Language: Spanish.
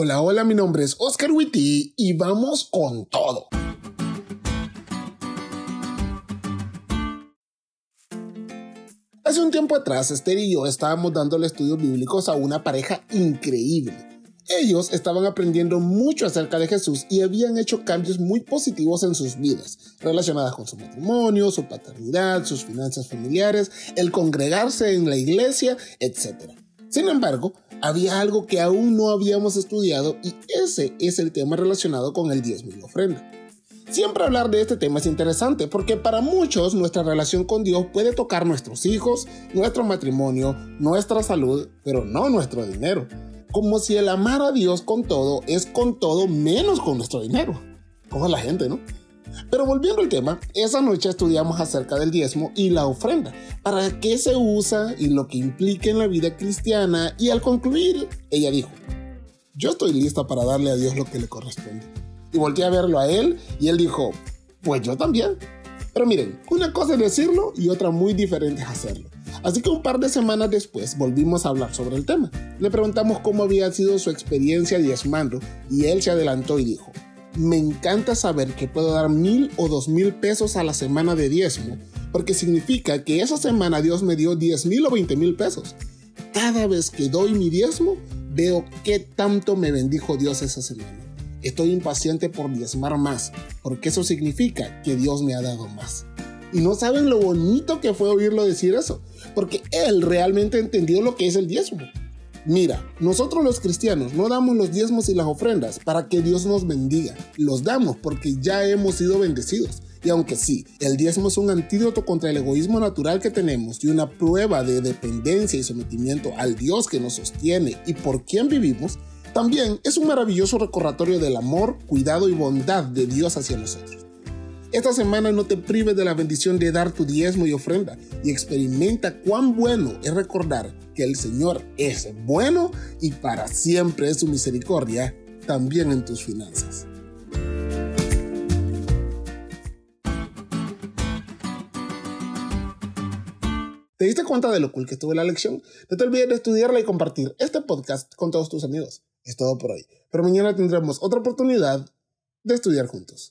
Hola, hola, mi nombre es Oscar Witty y vamos con todo. Hace un tiempo atrás, Esther y yo estábamos dándole estudios bíblicos a una pareja increíble. Ellos estaban aprendiendo mucho acerca de Jesús y habían hecho cambios muy positivos en sus vidas, relacionadas con su matrimonio, su paternidad, sus finanzas familiares, el congregarse en la iglesia, etc. Sin embargo, había algo que aún no habíamos estudiado y ese es el tema relacionado con el diezmo y la ofrenda. Siempre hablar de este tema es interesante porque para muchos nuestra relación con Dios puede tocar nuestros hijos, nuestro matrimonio, nuestra salud, pero no nuestro dinero. Como si el amar a Dios con todo es con todo menos con nuestro dinero. Como la gente, ¿no? Pero volviendo al tema, esa noche estudiamos acerca del diezmo y la ofrenda, para qué se usa y lo que implica en la vida cristiana, y al concluir, ella dijo, yo estoy lista para darle a Dios lo que le corresponde. Y volteé a verlo a él y él dijo, pues yo también. Pero miren, una cosa es decirlo y otra muy diferente es hacerlo. Así que un par de semanas después volvimos a hablar sobre el tema. Le preguntamos cómo había sido su experiencia diezmando y él se adelantó y dijo, me encanta saber que puedo dar mil o dos mil pesos a la semana de diezmo, porque significa que esa semana Dios me dio diez mil o veinte mil pesos. Cada vez que doy mi diezmo, veo qué tanto me bendijo Dios esa semana. Estoy impaciente por diezmar más, porque eso significa que Dios me ha dado más. Y no saben lo bonito que fue oírlo decir eso, porque él realmente entendió lo que es el diezmo. Mira, nosotros los cristianos no damos los diezmos y las ofrendas para que Dios nos bendiga. Los damos porque ya hemos sido bendecidos. Y aunque sí, el diezmo es un antídoto contra el egoísmo natural que tenemos y una prueba de dependencia y sometimiento al Dios que nos sostiene y por quien vivimos, también es un maravilloso recordatorio del amor, cuidado y bondad de Dios hacia nosotros. Esta semana no te prives de la bendición de dar tu diezmo y ofrenda y experimenta cuán bueno es recordar que el Señor es bueno y para siempre es su misericordia también en tus finanzas. ¿Te diste cuenta de lo cool que estuvo la lección? No te olvides de estudiarla y compartir este podcast con todos tus amigos. Es todo por hoy, pero mañana tendremos otra oportunidad de estudiar juntos.